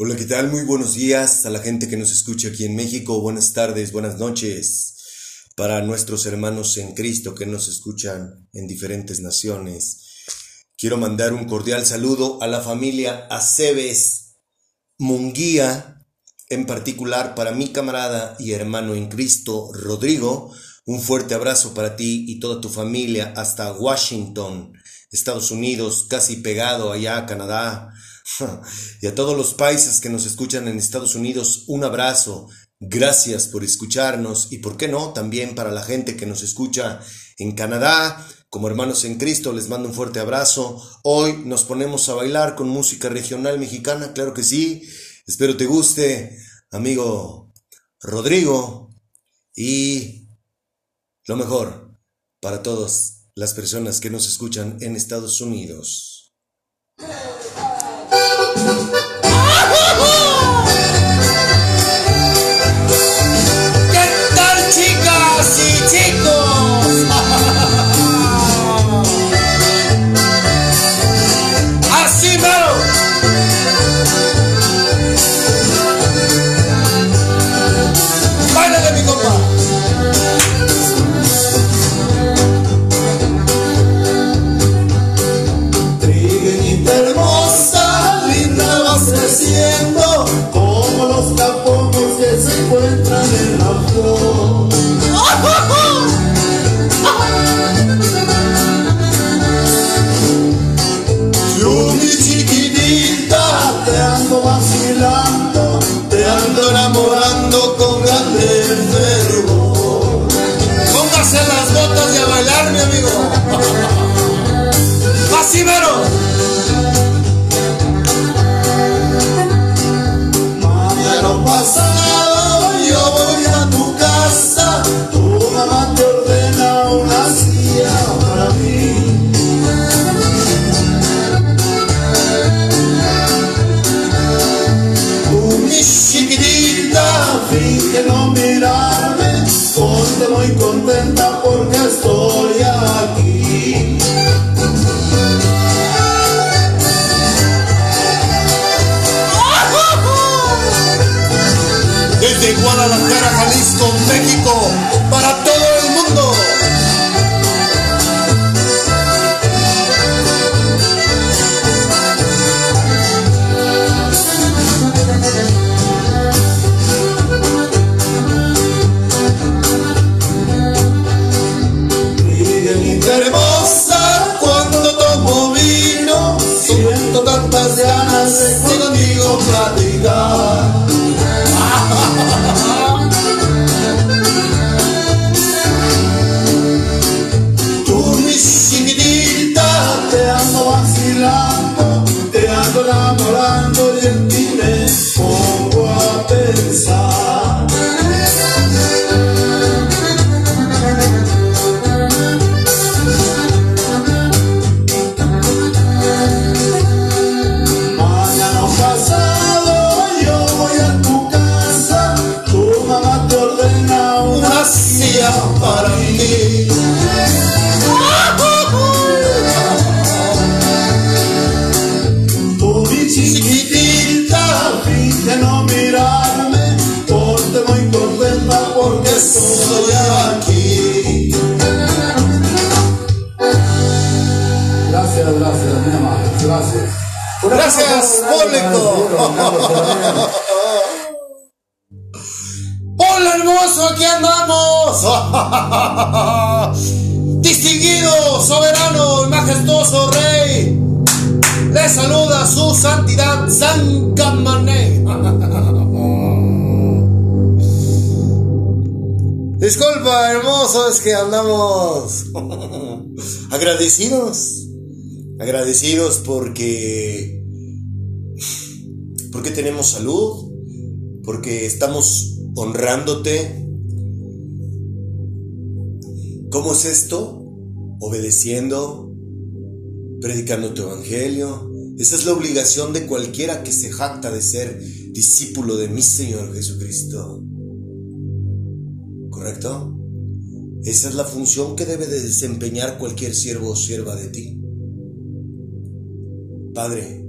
Hola, ¿qué tal? Muy buenos días a la gente que nos escucha aquí en México. Buenas tardes, buenas noches para nuestros hermanos en Cristo que nos escuchan en diferentes naciones. Quiero mandar un cordial saludo a la familia Aceves Munguía, en particular para mi camarada y hermano en Cristo, Rodrigo. Un fuerte abrazo para ti y toda tu familia hasta Washington, Estados Unidos, casi pegado allá a Canadá. Y a todos los países que nos escuchan en Estados Unidos, un abrazo. Gracias por escucharnos y, por qué no, también para la gente que nos escucha en Canadá. Como hermanos en Cristo, les mando un fuerte abrazo. Hoy nos ponemos a bailar con música regional mexicana, claro que sí. Espero te guste, amigo Rodrigo. Y lo mejor para todas las personas que nos escuchan en Estados Unidos. ¿Qué Hola hermoso, aquí andamos. Distinguido, soberano majestuoso rey. Le saluda su santidad San Camané. Disculpa, hermoso, es que andamos agradecidos. Agradecidos porque porque tenemos salud, porque estamos honrándote. ¿Cómo es esto? Obedeciendo, predicando tu evangelio. Esa es la obligación de cualquiera que se jacta de ser discípulo de mi Señor Jesucristo. ¿Correcto? Esa es la función que debe de desempeñar cualquier siervo o sierva de ti. Padre,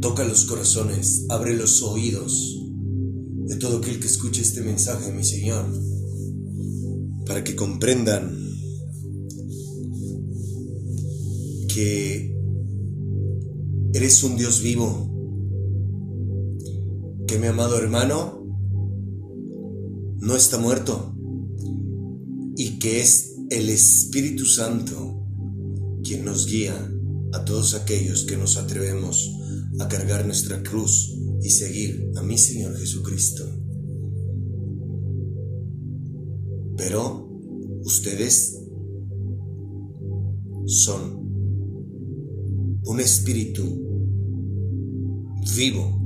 Toca los corazones, abre los oídos de todo aquel que escuche este mensaje, mi Señor, para que comprendan que eres un Dios vivo, que mi amado hermano no está muerto y que es el Espíritu Santo quien nos guía a todos aquellos que nos atrevemos a cargar nuestra cruz y seguir a mi Señor Jesucristo. Pero ustedes son un espíritu vivo,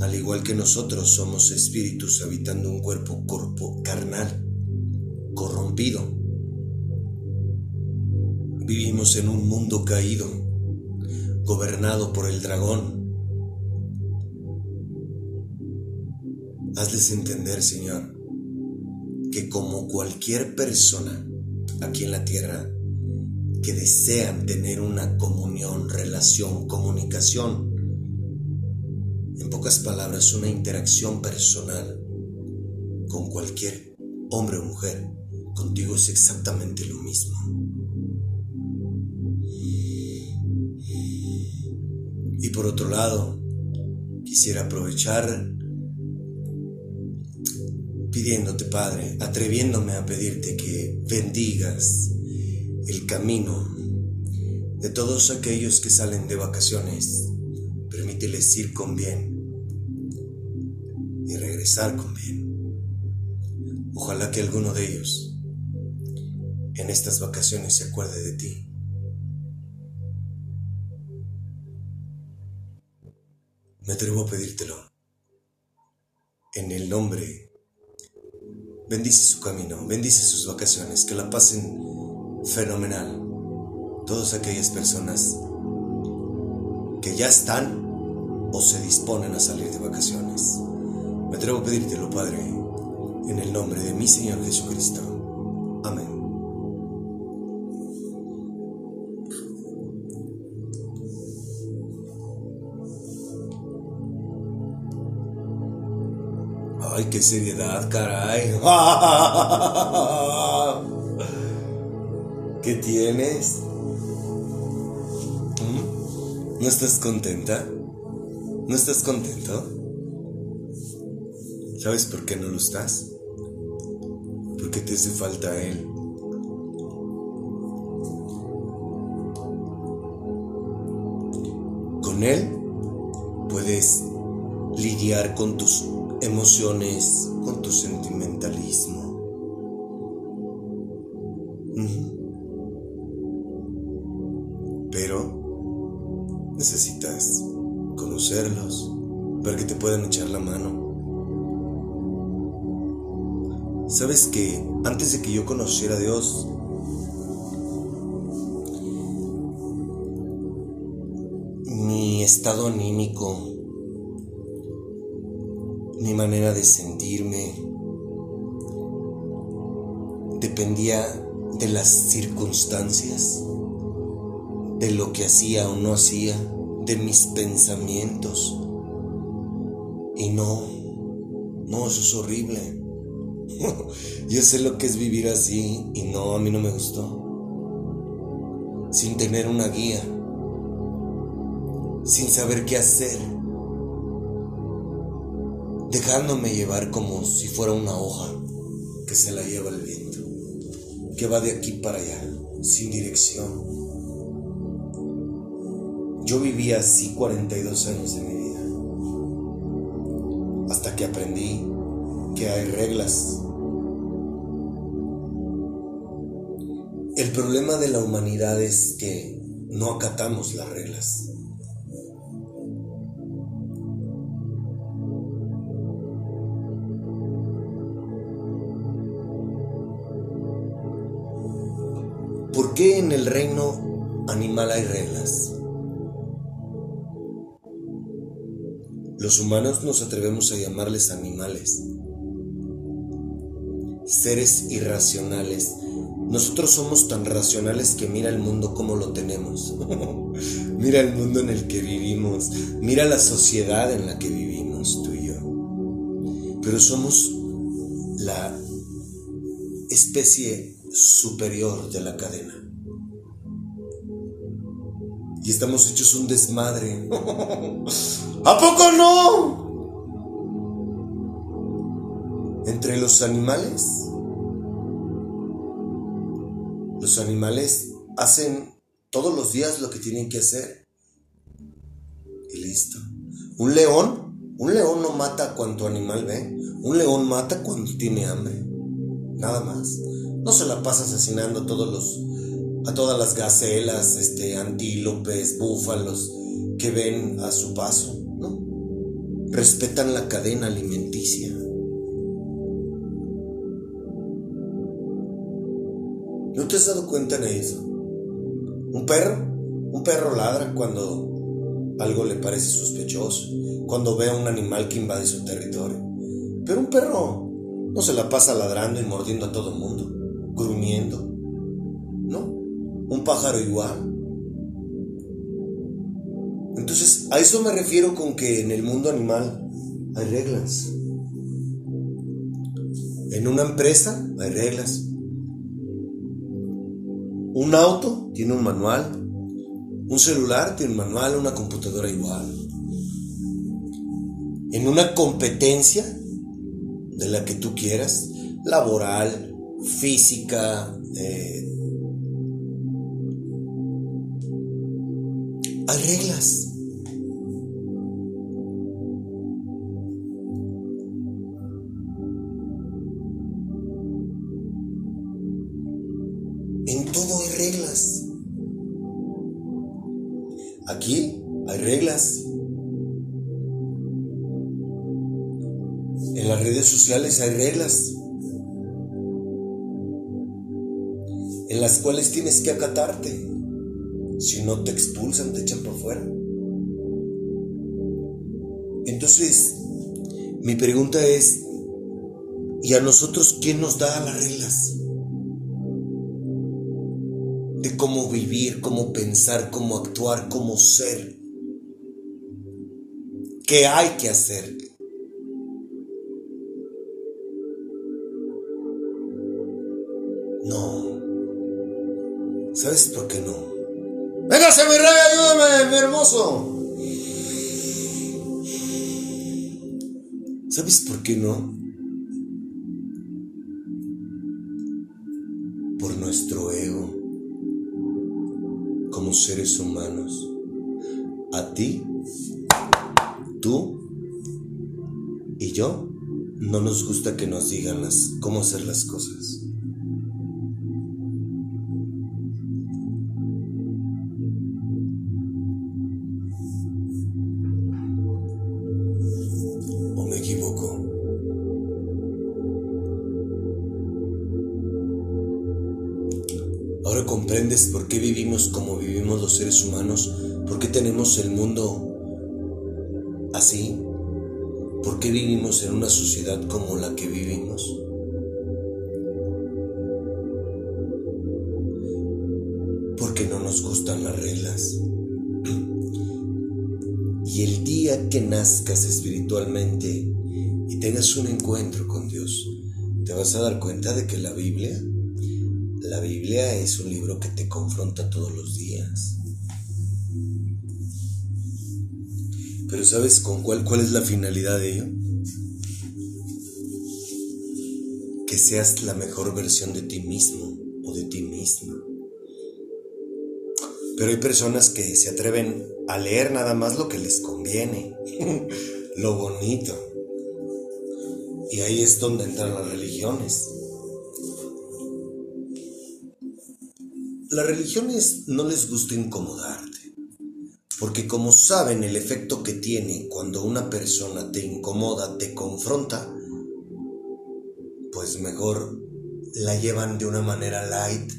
al igual que nosotros somos espíritus habitando un cuerpo corpo carnal, corrompido. Vivimos en un mundo caído, gobernado por el dragón, Hazles entender, Señor, que como cualquier persona aquí en la tierra que desean tener una comunión, relación, comunicación, en pocas palabras, una interacción personal con cualquier hombre o mujer, contigo es exactamente lo mismo. Por otro lado, quisiera aprovechar pidiéndote, Padre, atreviéndome a pedirte que bendigas el camino de todos aquellos que salen de vacaciones. Permíteles ir con bien y regresar con bien. Ojalá que alguno de ellos en estas vacaciones se acuerde de ti. Me atrevo a pedírtelo en el nombre Bendice su camino, bendice sus vacaciones, que la pasen fenomenal. Todas aquellas personas que ya están o se disponen a salir de vacaciones. Me atrevo a pedírtelo, Padre, en el nombre de mi Señor Jesucristo. Amén. Ay, qué seriedad, caray. ¿Qué tienes? ¿Mm? ¿No estás contenta? ¿No estás contento? ¿Sabes por qué no lo estás? Porque te hace falta Él. Con Él puedes lidiar con tus emociones, con tu sentimentalismo. Pero necesitas conocerlos para que te puedan echar la mano. Sabes que antes de que yo conociera a Dios, mi estado anímico, dependía de las circunstancias, de lo que hacía o no hacía, de mis pensamientos. Y no, no, eso es horrible. Yo sé lo que es vivir así y no, a mí no me gustó. Sin tener una guía, sin saber qué hacer dejándome llevar como si fuera una hoja que se la lleva el viento, que va de aquí para allá, sin dirección. Yo viví así 42 años de mi vida, hasta que aprendí que hay reglas. El problema de la humanidad es que no acatamos las reglas. El reino animal hay reglas? Los humanos nos atrevemos a llamarles animales, seres irracionales. Nosotros somos tan racionales que mira el mundo como lo tenemos. Mira el mundo en el que vivimos. Mira la sociedad en la que vivimos tú y yo. Pero somos la especie superior de la cadena. Y estamos hechos un desmadre. ¿A poco no? Entre los animales. Los animales hacen todos los días lo que tienen que hacer. Y listo. Un león, un león no mata cuanto animal ve. Un león mata cuando tiene hambre. Nada más. No se la pasa asesinando todos los a todas las gacelas, este antílopes, búfalos que ven a su paso, ¿no? Respetan la cadena alimenticia. ¿No te has dado cuenta de eso? Un perro, un perro ladra cuando algo le parece sospechoso, cuando ve a un animal que invade su territorio. Pero un perro no se la pasa ladrando y mordiendo a todo el mundo, gruñendo. Pájaro igual. Entonces, a eso me refiero con que en el mundo animal hay reglas. En una empresa hay reglas. Un auto tiene un manual. Un celular tiene un manual, una computadora igual. En una competencia de la que tú quieras, laboral, física, eh, hay reglas. En todo hay reglas. Aquí hay reglas. En las redes sociales hay reglas en las cuales tienes que acatarte. Si no te expulsan, te echan por fuera. Entonces, mi pregunta es, ¿y a nosotros quién nos da las reglas? De cómo vivir, cómo pensar, cómo actuar, cómo ser. ¿Qué hay que hacer? No. ¿Sabes por qué no? ¡Véngase, mi rey! ¡Ayúdame, mi hermoso! ¿Sabes por qué no? Por nuestro ego como seres humanos. A ti, tú y yo no nos gusta que nos digan las, cómo hacer las cosas. Humanos, por qué tenemos el mundo así, por qué vivimos en una sociedad como la que vivimos. Porque no nos gustan las reglas. Y el día que nazcas espiritualmente y tengas un encuentro con Dios, te vas a dar cuenta de que la Biblia, la Biblia es un libro que te confronta todos los días. ¿Sabes con cuál, cuál es la finalidad de ello? Que seas la mejor versión de ti mismo o de ti misma. Pero hay personas que se atreven a leer nada más lo que les conviene, lo bonito. Y ahí es donde entran las religiones. Las religiones no les gusta incomodarte, porque como saben el efecto que tiene cuando una persona te incomoda, te confronta, pues mejor la llevan de una manera light,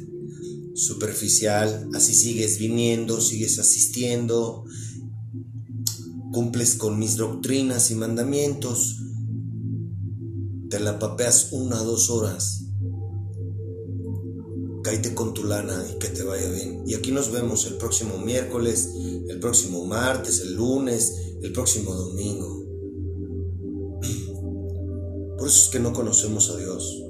superficial, así sigues viniendo, sigues asistiendo, cumples con mis doctrinas y mandamientos, te la papeas una o dos horas, cáite con tu lana y que te vaya bien. Y aquí nos vemos el próximo miércoles, el próximo martes, el lunes, el próximo domingo. Por eso es que no conocemos a Dios.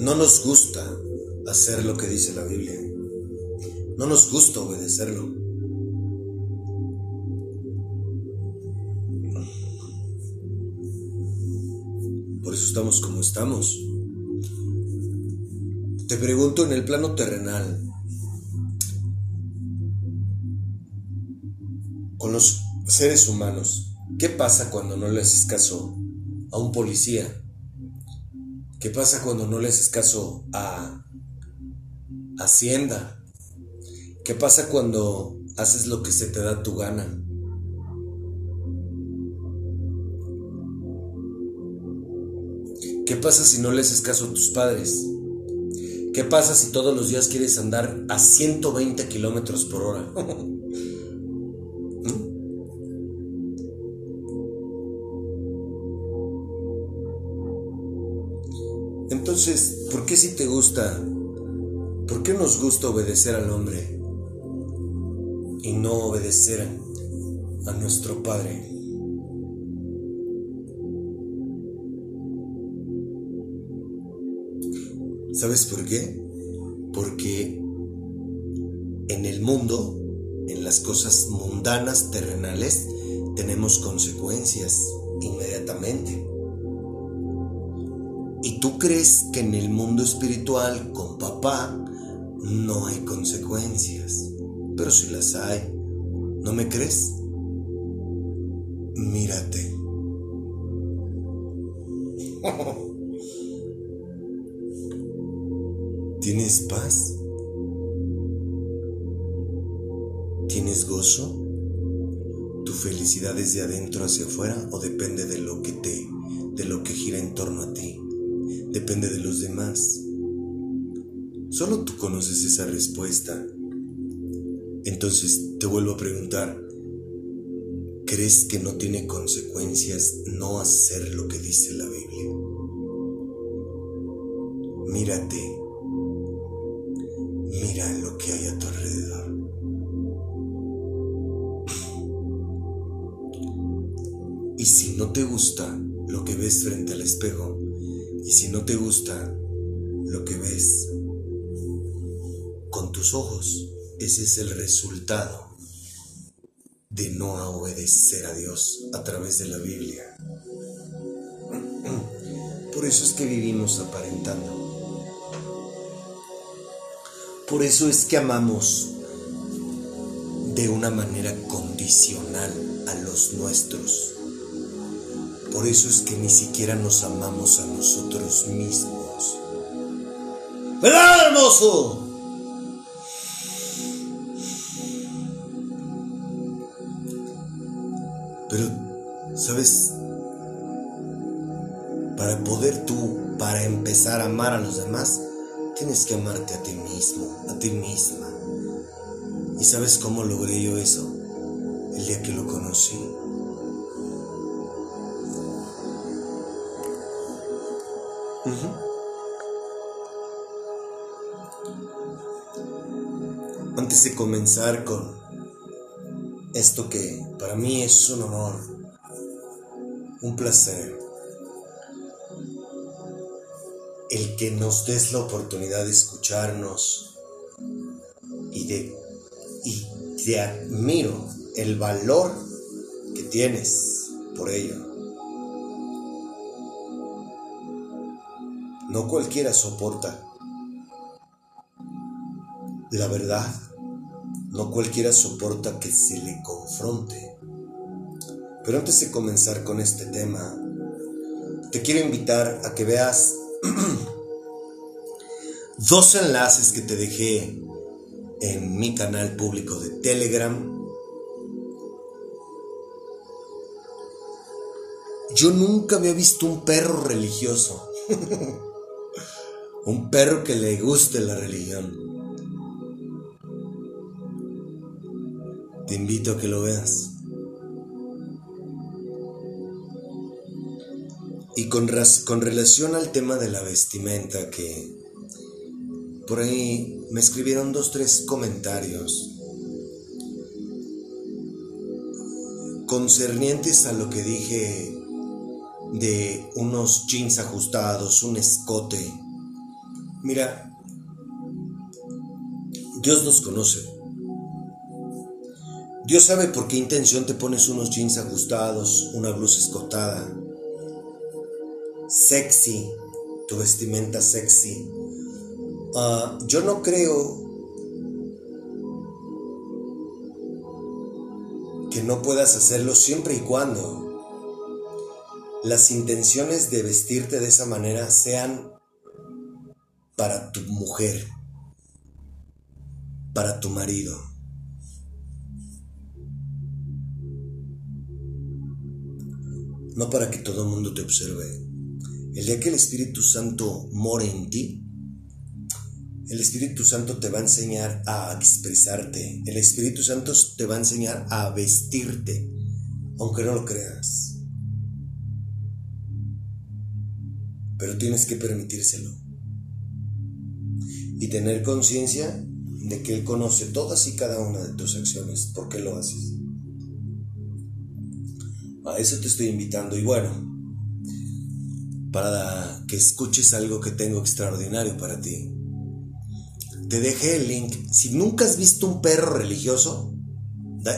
No nos gusta hacer lo que dice la Biblia. No nos gusta obedecerlo. Estamos como estamos. Te pregunto en el plano terrenal, con los seres humanos, ¿qué pasa cuando no le haces caso a un policía? ¿Qué pasa cuando no le haces caso a Hacienda? ¿Qué pasa cuando haces lo que se te da tu gana? ¿Qué pasa si no le haces caso a tus padres? ¿Qué pasa si todos los días quieres andar a 120 kilómetros por hora? Entonces, ¿por qué si te gusta? ¿Por qué nos gusta obedecer al hombre y no obedecer a nuestro Padre? ¿Sabes por qué? Porque en el mundo, en las cosas mundanas, terrenales, tenemos consecuencias inmediatamente. ¿Y tú crees que en el mundo espiritual con papá no hay consecuencias? Pero si las hay, ¿no me crees? Mírate. ¿Tienes paz? ¿Tienes gozo? ¿Tu felicidad es de adentro hacia afuera o depende de lo que te de lo que gira en torno a ti? depende de los demás. Solo tú conoces esa respuesta. Entonces te vuelvo a preguntar, ¿crees que no tiene consecuencias no hacer lo que dice la Biblia? Mírate, ves frente al espejo, y si no te gusta lo que ves con tus ojos, ese es el resultado de no obedecer a Dios a través de la Biblia. Por eso es que vivimos aparentando. Por eso es que amamos de una manera condicional a los nuestros. Por eso es que ni siquiera nos amamos a nosotros mismos. ¿Verdad, hermoso? Pero, ¿sabes? Para poder tú, para empezar a amar a los demás, tienes que amarte a ti mismo, a ti misma. ¿Y sabes cómo logré yo eso? El día que lo conocí. Antes de comenzar con esto que para mí es un honor, un placer, el que nos des la oportunidad de escucharnos y de y te admiro el valor que tienes por ello. No cualquiera soporta. La verdad, no cualquiera soporta que se le confronte. Pero antes de comenzar con este tema, te quiero invitar a que veas dos enlaces que te dejé en mi canal público de Telegram. Yo nunca había visto un perro religioso. un perro que le guste la religión. Te invito a que lo veas. Y con, con relación al tema de la vestimenta, que por ahí me escribieron dos, tres comentarios concernientes a lo que dije de unos jeans ajustados, un escote. Mira, Dios nos conoce. Dios sabe por qué intención te pones unos jeans ajustados, una blusa escotada, sexy, tu vestimenta sexy. Ah, yo no creo que no puedas hacerlo siempre y cuando las intenciones de vestirte de esa manera sean para tu mujer, para tu marido. No para que todo el mundo te observe. El día que el Espíritu Santo more en ti, el Espíritu Santo te va a enseñar a expresarte. El Espíritu Santo te va a enseñar a vestirte, aunque no lo creas. Pero tienes que permitírselo. Y tener conciencia de que Él conoce todas y cada una de tus acciones. ¿Por qué lo haces? A eso te estoy invitando. Y bueno, para que escuches algo que tengo extraordinario para ti. Te dejé el link. Si nunca has visto un perro religioso,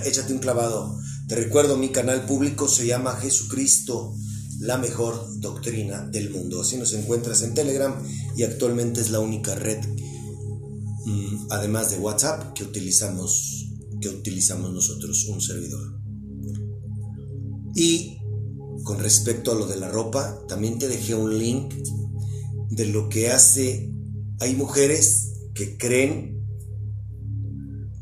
échate un clavado. Te recuerdo, mi canal público se llama Jesucristo, la mejor doctrina del mundo. Así nos encuentras en Telegram y actualmente es la única red, además de WhatsApp, que utilizamos, que utilizamos nosotros, un servidor. Y con respecto a lo de la ropa, también te dejé un link de lo que hace. Hay mujeres que creen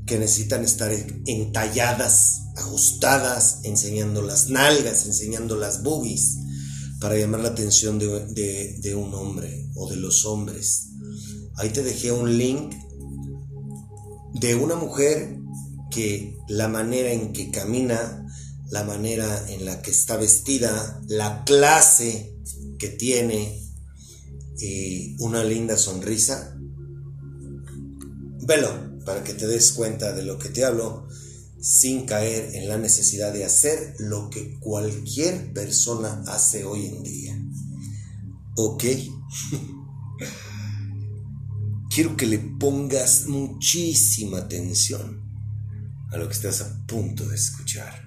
que necesitan estar entalladas, ajustadas, enseñando las nalgas, enseñando las boobies, para llamar la atención de, de un hombre o de los hombres. Ahí te dejé un link de una mujer que la manera en que camina la manera en la que está vestida, la clase que tiene y una linda sonrisa. Velo para que te des cuenta de lo que te hablo sin caer en la necesidad de hacer lo que cualquier persona hace hoy en día. ¿Ok? Quiero que le pongas muchísima atención a lo que estás a punto de escuchar.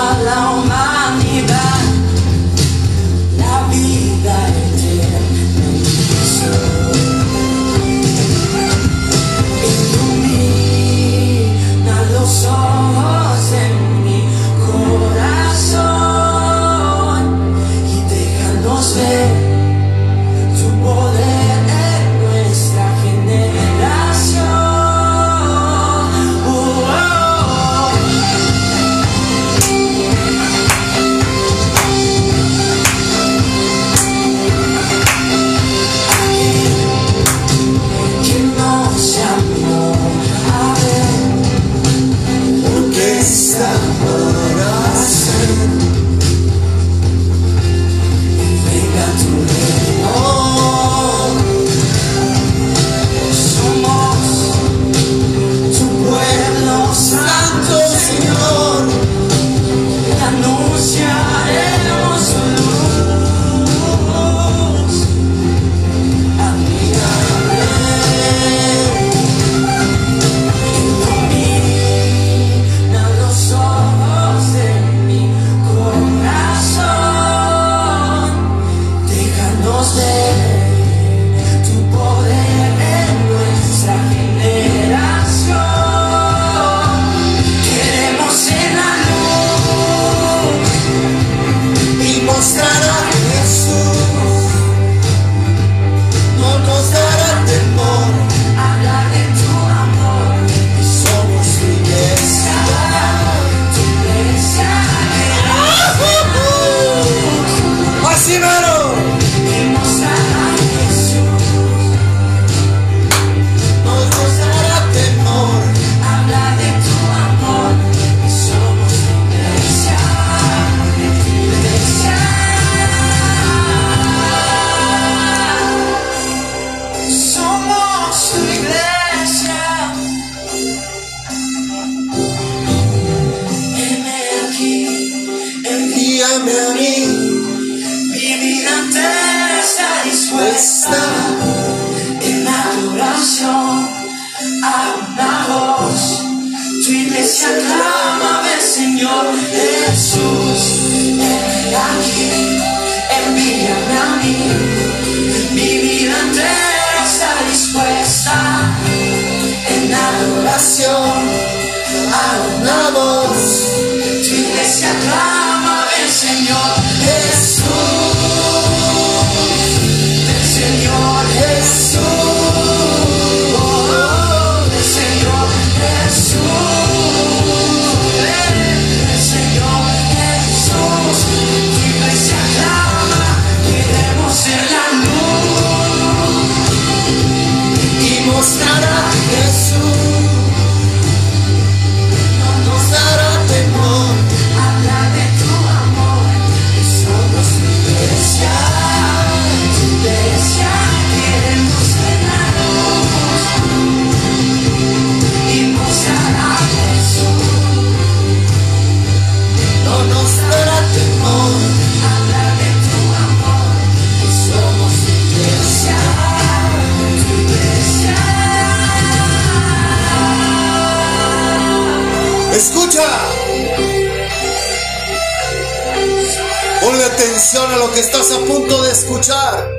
estás a punto de escuchar.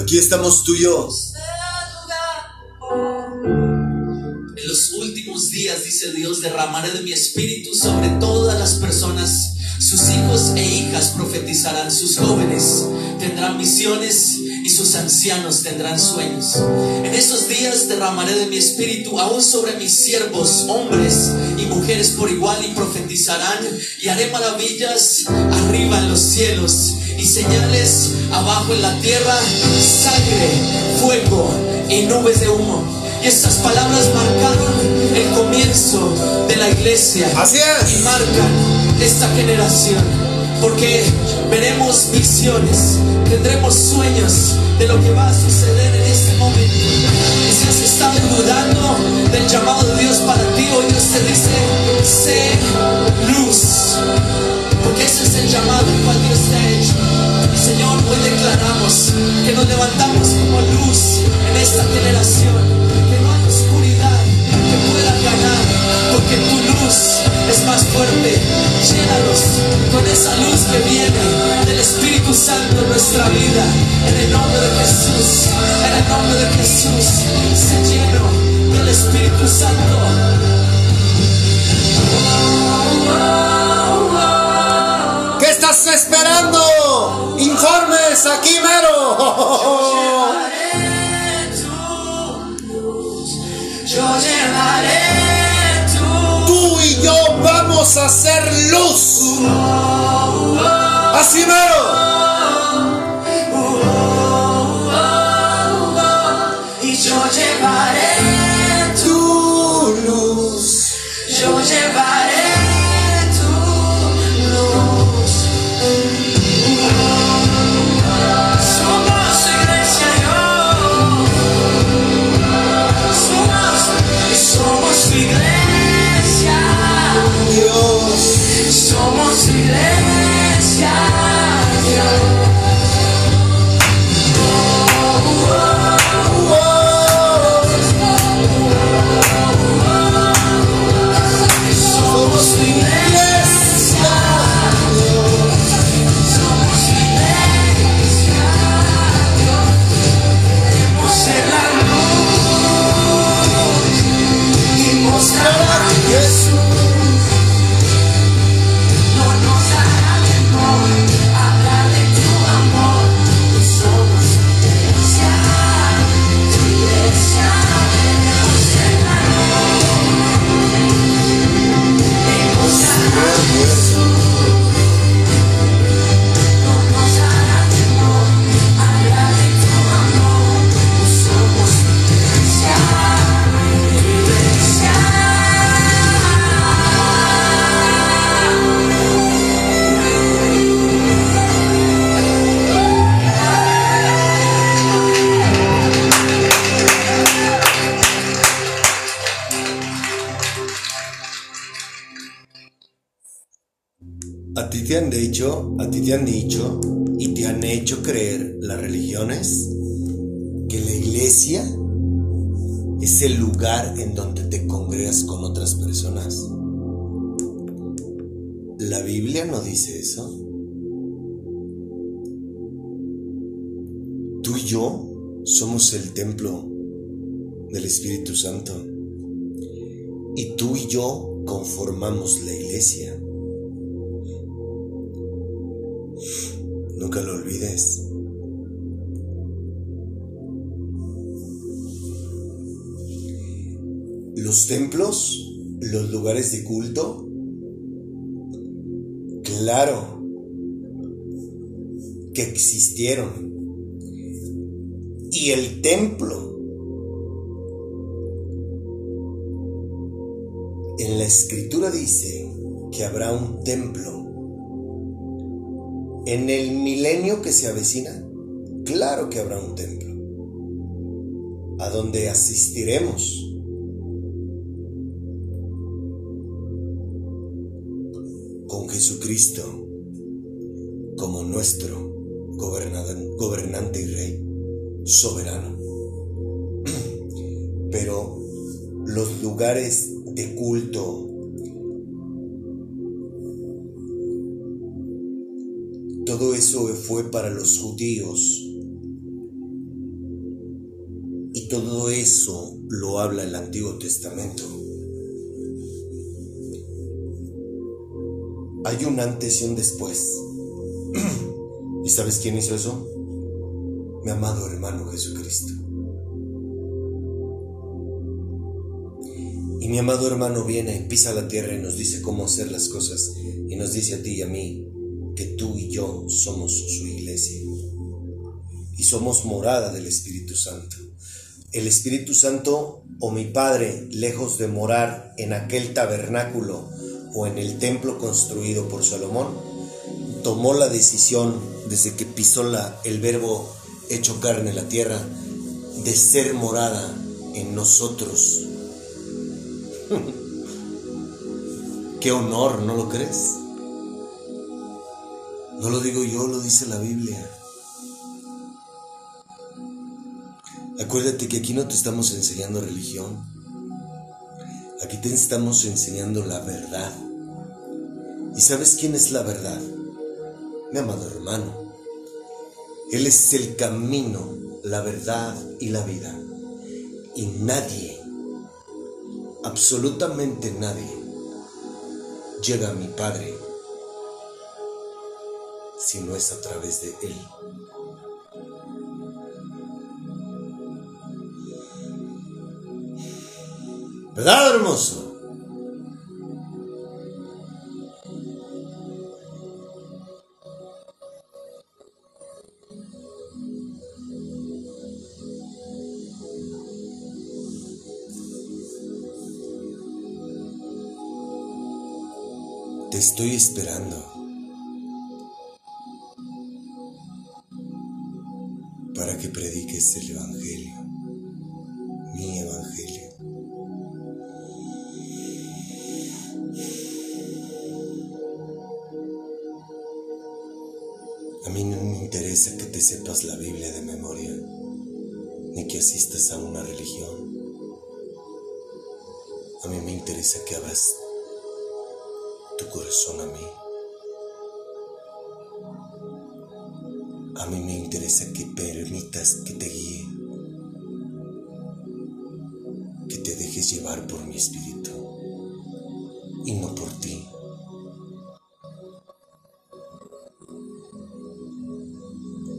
Aquí estamos tú y yo. En los últimos días, dice Dios, derramaré de mi espíritu sobre todas las personas. Sus hijos e hijas profetizarán, sus jóvenes tendrán visiones sus ancianos tendrán sueños. En esos días derramaré de mi espíritu aún sobre mis siervos, hombres y mujeres por igual, y profetizarán, y haré maravillas arriba en los cielos y señales abajo en la tierra, sangre, fuego y nubes de humo. Y estas palabras marcaron el comienzo de la iglesia Así es. y marcan esta generación. Porque veremos visiones, tendremos sueños de lo que va a suceder en este momento. Y si has estado dudando del llamado de Dios para ti, hoy Dios te dice, sé luz. Porque ese es el llamado el cual Dios te ha hecho. Y Señor, hoy declaramos que nos levantamos como luz en esta generación. Que no hay oscuridad que pueda ganar. Porque tu luz es más fuerte. Llénanos con esa luz que viene del Espíritu Santo en nuestra vida. En el nombre de Jesús. En el nombre de Jesús. Se lleno del Espíritu Santo. ¿Qué estás esperando? Informes aquí mero. Yo vamos a hacer luz. Así mero. Dicho, a ti te han dicho y te han hecho creer las religiones que la iglesia es el lugar en donde te congregas con otras personas. La Biblia no dice eso. Tú y yo somos el templo del Espíritu Santo. Y tú y yo conformamos la iglesia. Los lugares de culto, claro que existieron. Y el templo en la escritura dice que habrá un templo en el milenio que se avecina. Claro que habrá un templo a donde asistiremos. Jesucristo como nuestro gobernante y rey soberano. Pero los lugares de culto, todo eso fue para los judíos. Y todo eso lo habla el Antiguo Testamento. Hay un antes y un después. ¿Y sabes quién hizo eso? Mi amado hermano Jesucristo. Y mi amado hermano viene, pisa la tierra y nos dice cómo hacer las cosas. Y nos dice a ti y a mí que tú y yo somos su iglesia. Y somos morada del Espíritu Santo. El Espíritu Santo o mi Padre, lejos de morar en aquel tabernáculo o en el templo construido por Salomón, tomó la decisión desde que pisó la, el verbo hecho carne la tierra de ser morada en nosotros. Qué honor, ¿no lo crees? No lo digo yo, lo dice la Biblia. Acuérdate que aquí no te estamos enseñando religión. Aquí te estamos enseñando la verdad. ¿Y sabes quién es la verdad? Mi amado hermano. Él es el camino, la verdad y la vida. Y nadie, absolutamente nadie, llega a mi Padre si no es a través de Él. ¿Verdad, hermoso? Estoy esperando. Para que prediques el Evangelio, mi Evangelio. A mí no me interesa que te sepas la Biblia de memoria, ni que asistas a una religión. A mí me interesa que abras corazón a mí. A mí me interesa que permitas que te guíe, que te dejes llevar por mi espíritu y no por ti.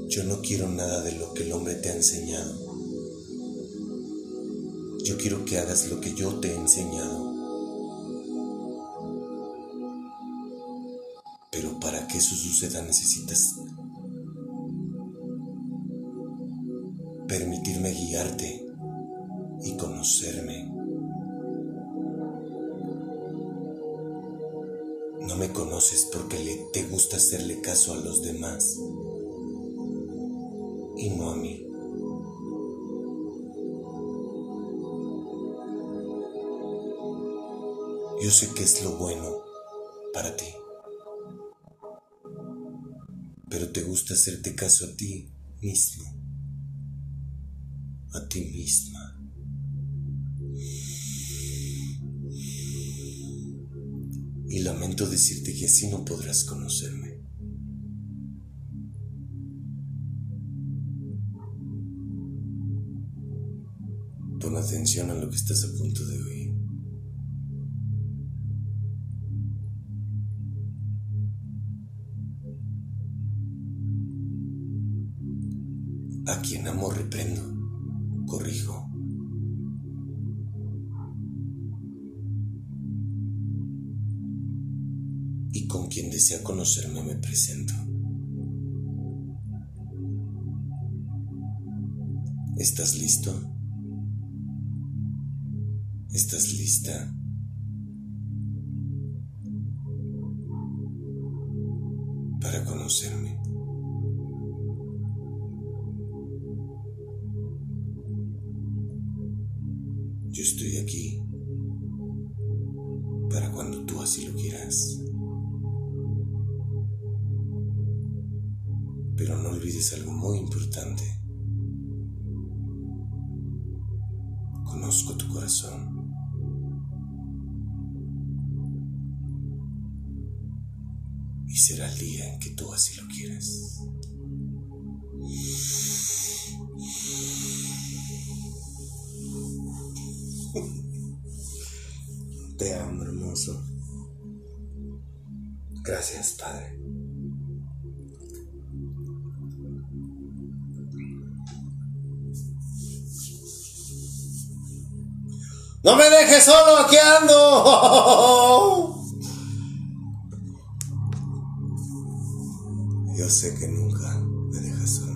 Yo no quiero nada de lo que el hombre te ha enseñado. Yo quiero que hagas lo que yo te he enseñado. Necesitas permitirme guiarte y conocerme. No me conoces porque te gusta hacerle caso a los demás y no a mí. Yo sé que es lo bueno para ti, pero te gusta hacerte caso a ti mismo, a ti misma. Y lamento decirte que así no podrás conocerme. Pon atención a lo que estás a punto de oír. A quien amo reprendo, corrijo. Y con quien desea conocerme me presento. ¿Estás listo? ¿Estás lista? Para conocerme. Te amo, hermoso. Gracias, Padre. ¡No me dejes solo! ¡Aquí ando! Yo sé que nunca me dejas solo.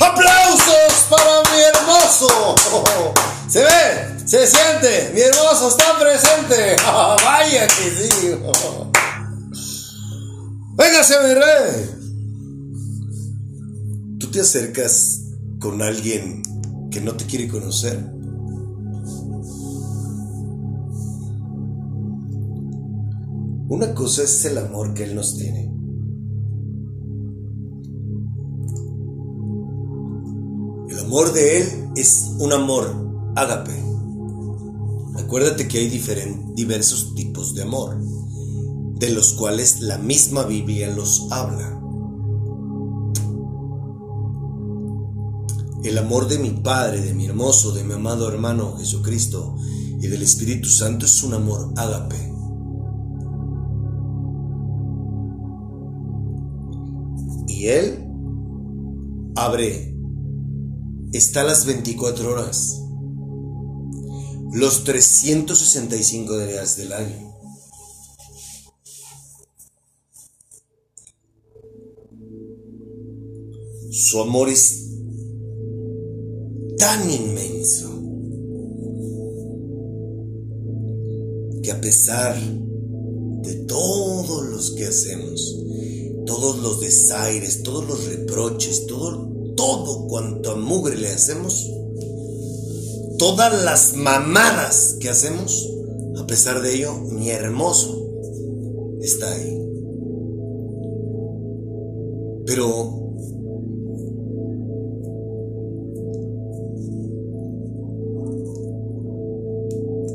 ¡Aplausos para mi hermoso! ¿Se ve? ¿Se siente? Mi hermoso está presente. Vaya que sí. Véngase, mi rey. Tú te acercas con alguien que no te quiere conocer. Una cosa es el amor que Él nos tiene. El amor de Él es un amor ágape. Acuérdate que hay diversos tipos de amor, de los cuales la misma Biblia los habla. El amor de mi Padre, de mi hermoso, de mi amado hermano Jesucristo y del Espíritu Santo es un amor ágape. Y Él abre, está a las 24 horas, los 365 días del año. Su amor es tan inmenso que a pesar de todos los que hacemos, todos los desaires, todos los reproches, todo, todo cuanto a mugre le hacemos, todas las mamadas que hacemos, a pesar de ello, mi hermoso está ahí. Pero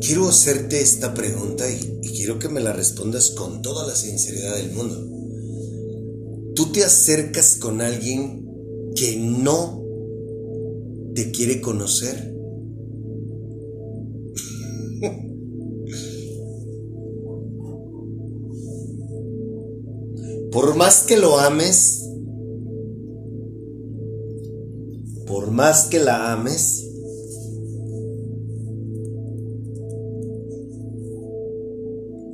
quiero hacerte esta pregunta y, y quiero que me la respondas con toda la sinceridad del mundo. ¿Tú te acercas con alguien que no te quiere conocer? Por más que lo ames, por más que la ames,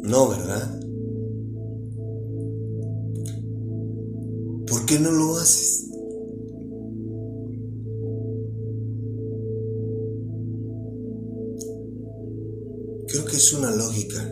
no, ¿verdad? ¿Por qué no lo haces? Lógica.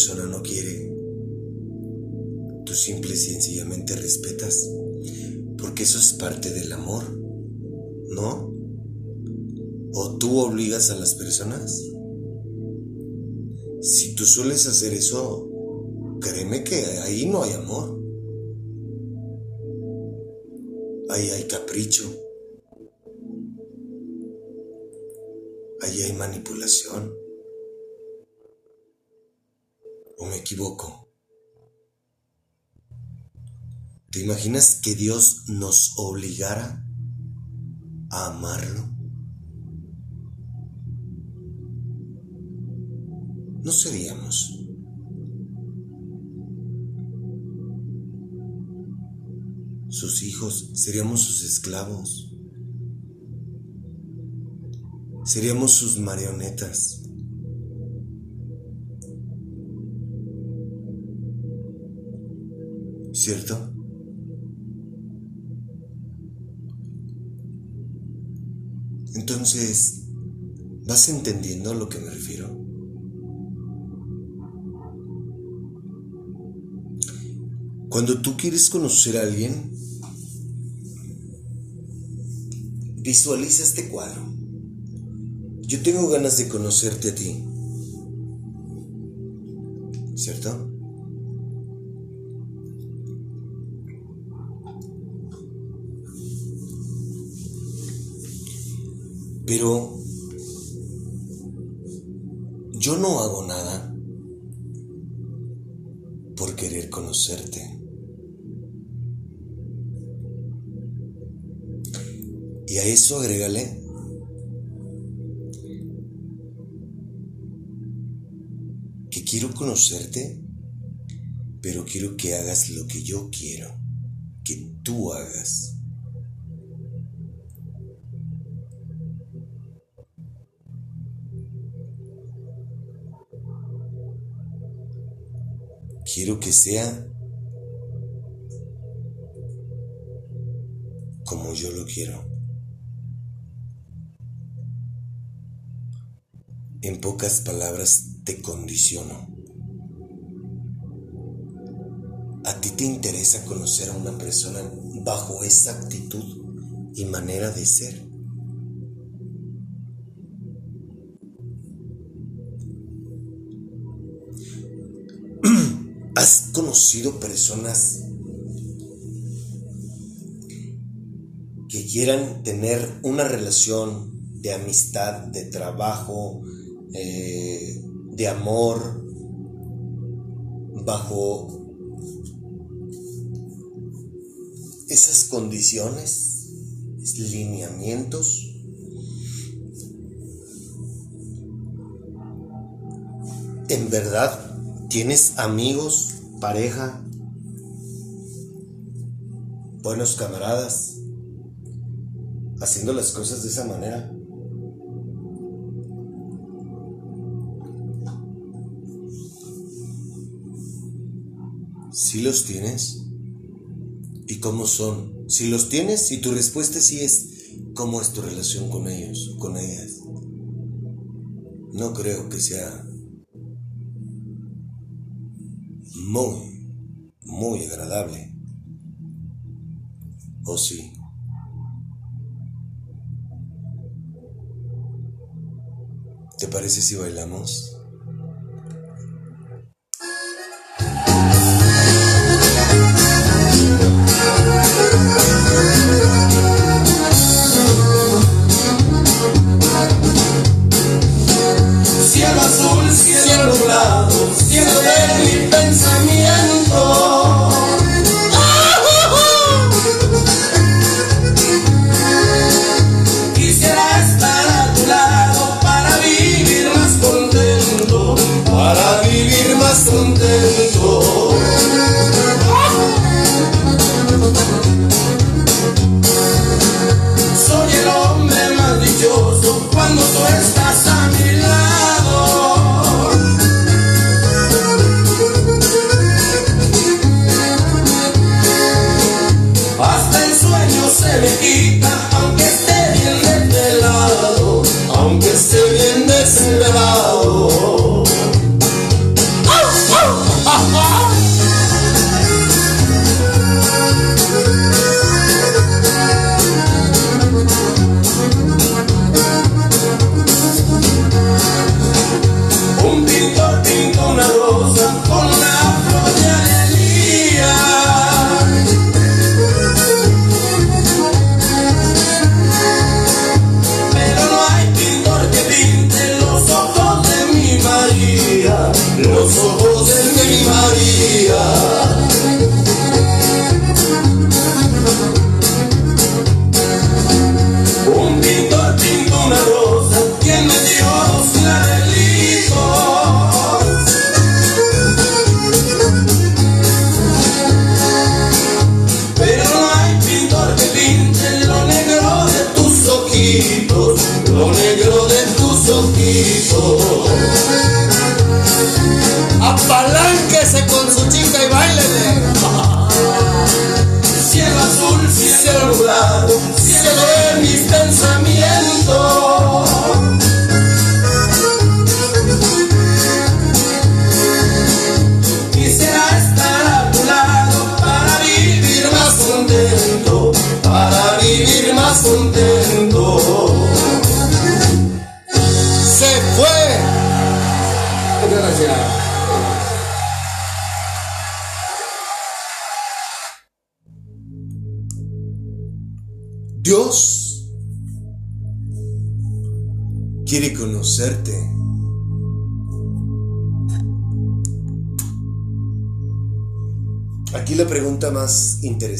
Persona no quiere, tú simple y sencillamente respetas, porque eso es parte del amor, ¿no? ¿O tú obligas a las personas? Si tú sueles hacer eso, créeme que ahí no hay amor. Ahí hay capricho. Ahí hay manipulación. ¿O me equivoco? ¿Te imaginas que Dios nos obligara a amarlo? No seríamos. Sus hijos, seríamos sus esclavos. Seríamos sus marionetas. ¿Cierto? Entonces, ¿vas entendiendo a lo que me refiero? Cuando tú quieres conocer a alguien, visualiza este cuadro. Yo tengo ganas de conocerte a ti. ¿Cierto? Pero yo no hago nada por querer conocerte. Y a eso agrégale que quiero conocerte, pero quiero que hagas lo que yo quiero que tú hagas. Quiero que sea como yo lo quiero. En pocas palabras, te condiciono. A ti te interesa conocer a una persona bajo esa actitud y manera de ser. ¿Has conocido personas que quieran tener una relación de amistad, de trabajo, eh, de amor, bajo esas condiciones, lineamientos? ¿En verdad tienes amigos, pareja, buenos camaradas, haciendo las cosas de esa manera? ¿Sí los tienes? ¿Y cómo son? Si los tienes y tu respuesta sí es, ¿cómo es tu relación con ellos, con ellas? No creo que sea muy, muy agradable. ¿O sí? ¿Te parece si bailamos?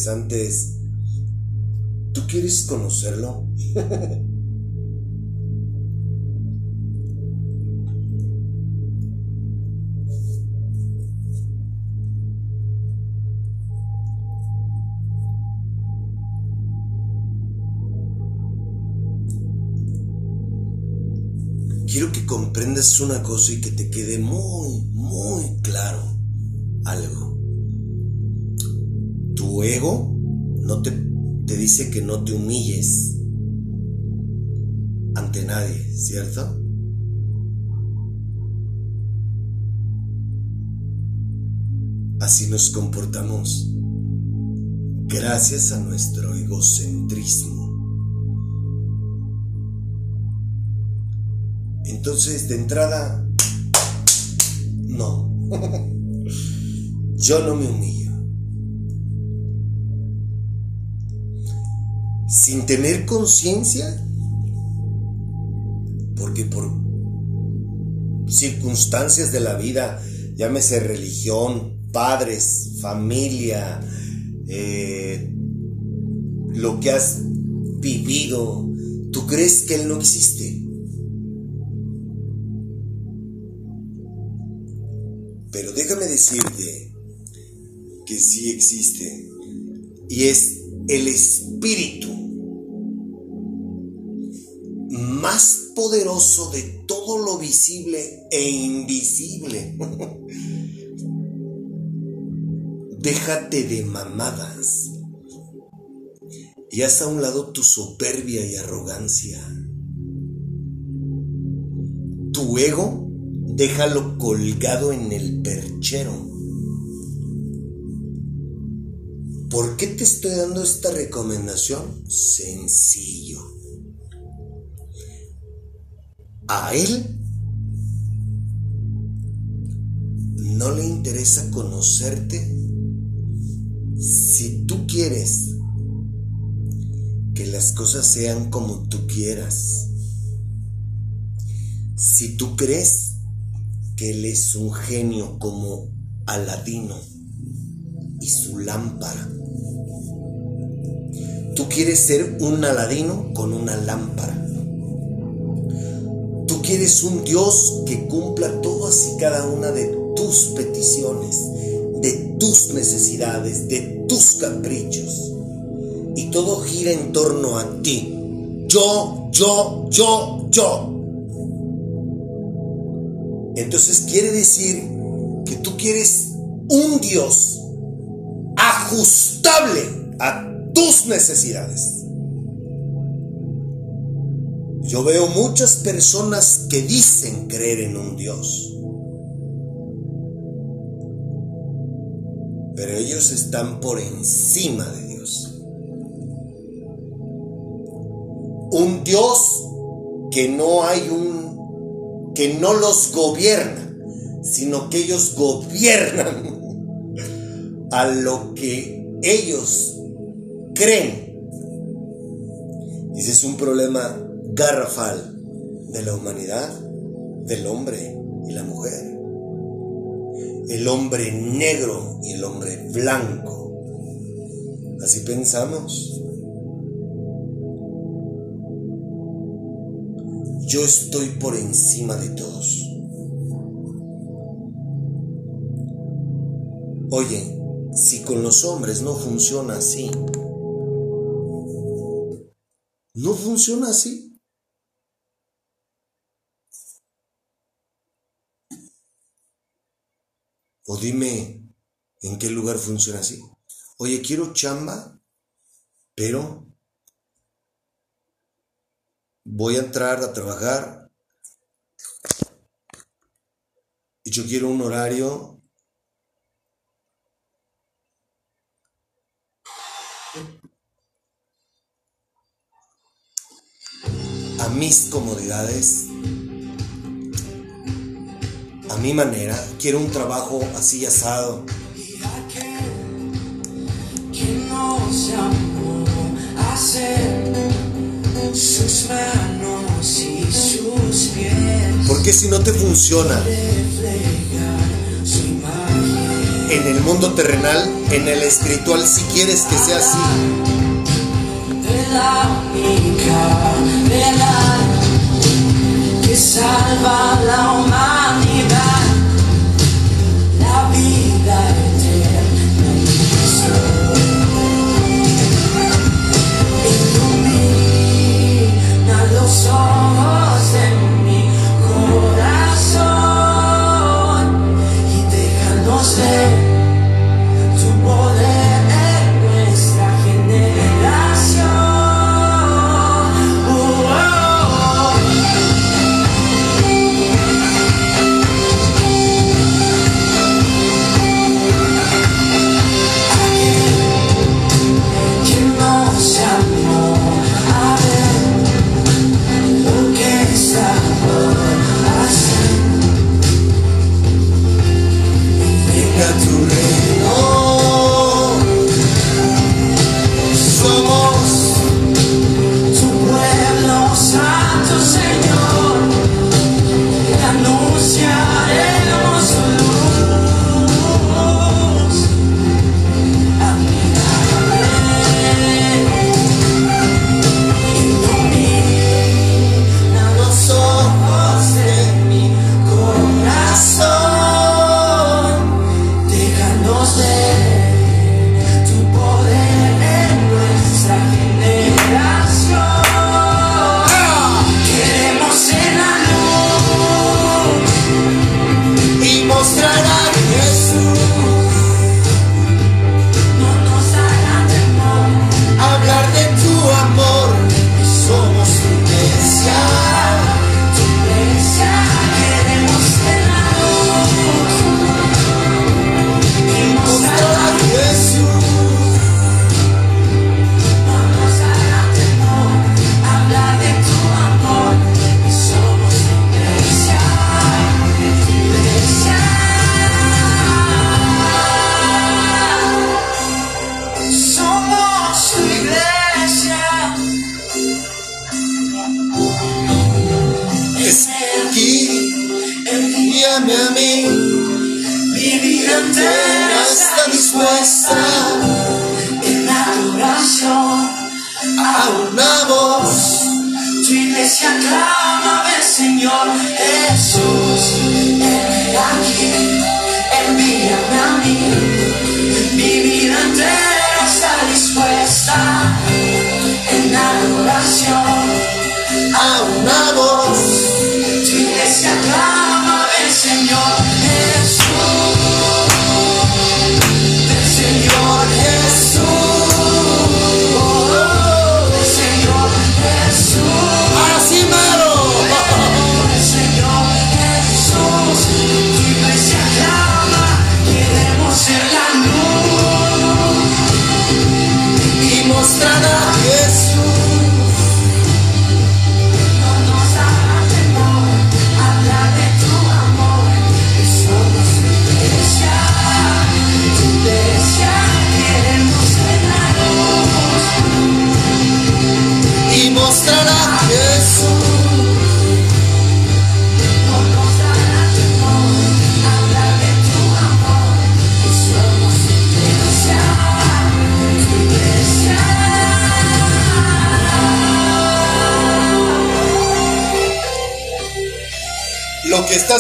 Interesante es, ¿tú quieres conocerlo? Quiero que comprendas una cosa y que te quede muy, muy claro algo. Tu ego no te, te dice que no te humilles ante nadie, ¿cierto? Así nos comportamos gracias a nuestro egocentrismo. Entonces, de entrada, no. Yo no me humillo. Sin tener conciencia, porque por circunstancias de la vida, llámese religión, padres, familia, eh, lo que has vivido, tú crees que Él no existe. Pero déjame decirte que sí existe. Y es el espíritu poderoso de todo lo visible e invisible. Déjate de mamadas. Y haz a un lado tu soberbia y arrogancia. Tu ego déjalo colgado en el perchero. ¿Por qué te estoy dando esta recomendación? Sencillo. A él no le interesa conocerte si tú quieres que las cosas sean como tú quieras. Si tú crees que él es un genio como Aladino y su lámpara. Tú quieres ser un Aladino con una lámpara. Quieres un Dios que cumpla todas y cada una de tus peticiones, de tus necesidades, de tus caprichos. Y todo gira en torno a ti. Yo, yo, yo, yo. Entonces quiere decir que tú quieres un Dios ajustable a tus necesidades. Yo veo muchas personas que dicen creer en un Dios, pero ellos están por encima de Dios. Un Dios que no hay un que no los gobierna, sino que ellos gobiernan a lo que ellos creen. Ese es un problema garrafal de la humanidad, del hombre y la mujer. El hombre negro y el hombre blanco. Así pensamos. Yo estoy por encima de todos. Oye, si con los hombres no funciona así, no funciona así. O dime en qué lugar funciona así. Oye, quiero chamba, pero voy a entrar a trabajar y yo quiero un horario a mis comodidades mi manera, quiero un trabajo así asado. Porque si no te funciona en el mundo terrenal, en el espiritual, si quieres que sea así. que salva la humanidad. summer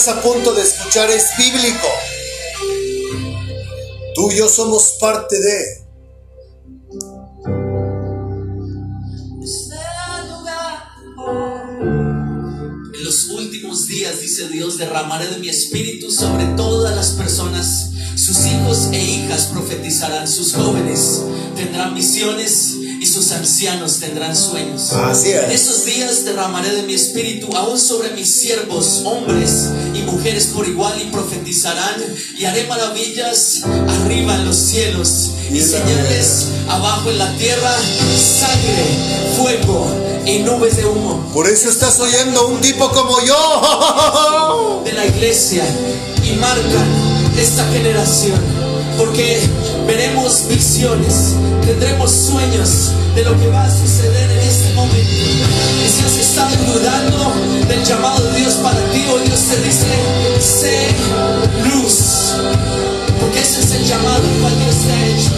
estás a punto de escuchar es bíblico. Tú y yo somos parte de... En los últimos días, dice Dios, derramaré de mi espíritu sobre todas las personas. Sus hijos e hijas profetizarán, sus jóvenes tendrán visiones sus ancianos tendrán sueños. Así En es. esos días derramaré de mi espíritu aún sobre mis siervos, hombres y mujeres por igual, y profetizarán, y haré maravillas arriba en los cielos, y Y en la señales abajo en la tierra, sangre, fuego y nubes de humo. Por eso estás oyendo un tipo como yo. de la iglesia y marcan esta generación. Porque veremos visiones, tendremos sueños de lo que va a suceder en este momento. Y si has estado dudando del llamado de Dios para ti, hoy Dios te dice, sé luz. Porque ese es el llamado al cual Dios te ha hecho.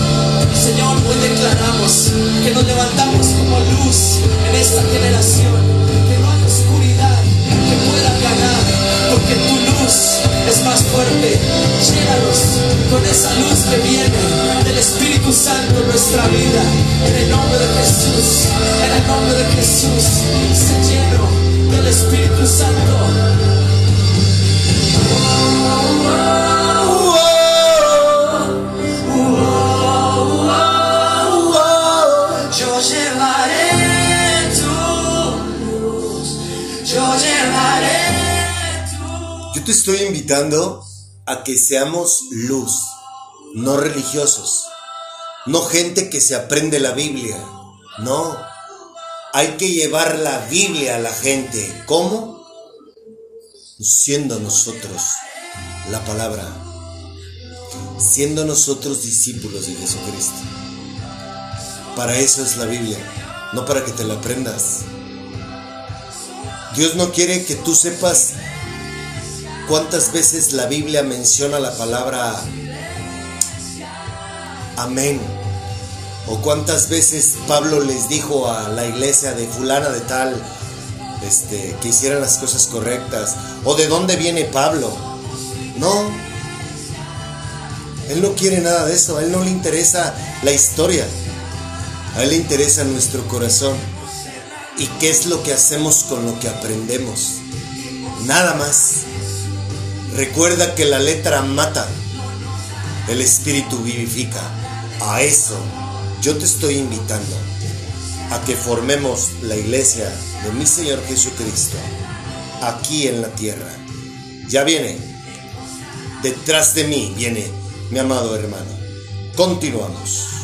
Y Señor, hoy declaramos que nos levantamos como luz en esta generación. Que no hay oscuridad que pueda ganar. Tu luz es más fuerte. Llénanos con esa luz que viene del Espíritu Santo en nuestra vida. En el nombre de Jesús. En el nombre de Jesús. Se lleno del Espíritu Santo. Yo Te estoy invitando a que seamos luz, no religiosos, no gente que se aprende la Biblia, no. Hay que llevar la Biblia a la gente. ¿Cómo? Siendo nosotros la palabra, siendo nosotros discípulos de Jesucristo. Para eso es la Biblia, no para que te la aprendas. Dios no quiere que tú sepas cuántas veces la Biblia menciona la palabra amén. O cuántas veces Pablo les dijo a la iglesia de fulana de tal este, que hicieran las cosas correctas. O de dónde viene Pablo. No. Él no quiere nada de eso. A él no le interesa la historia. A él le interesa nuestro corazón. ¿Y qué es lo que hacemos con lo que aprendemos? Nada más. Recuerda que la letra mata, el espíritu vivifica. A eso yo te estoy invitando, a que formemos la iglesia de mi Señor Jesucristo aquí en la tierra. Ya viene, detrás de mí viene mi amado hermano. Continuamos.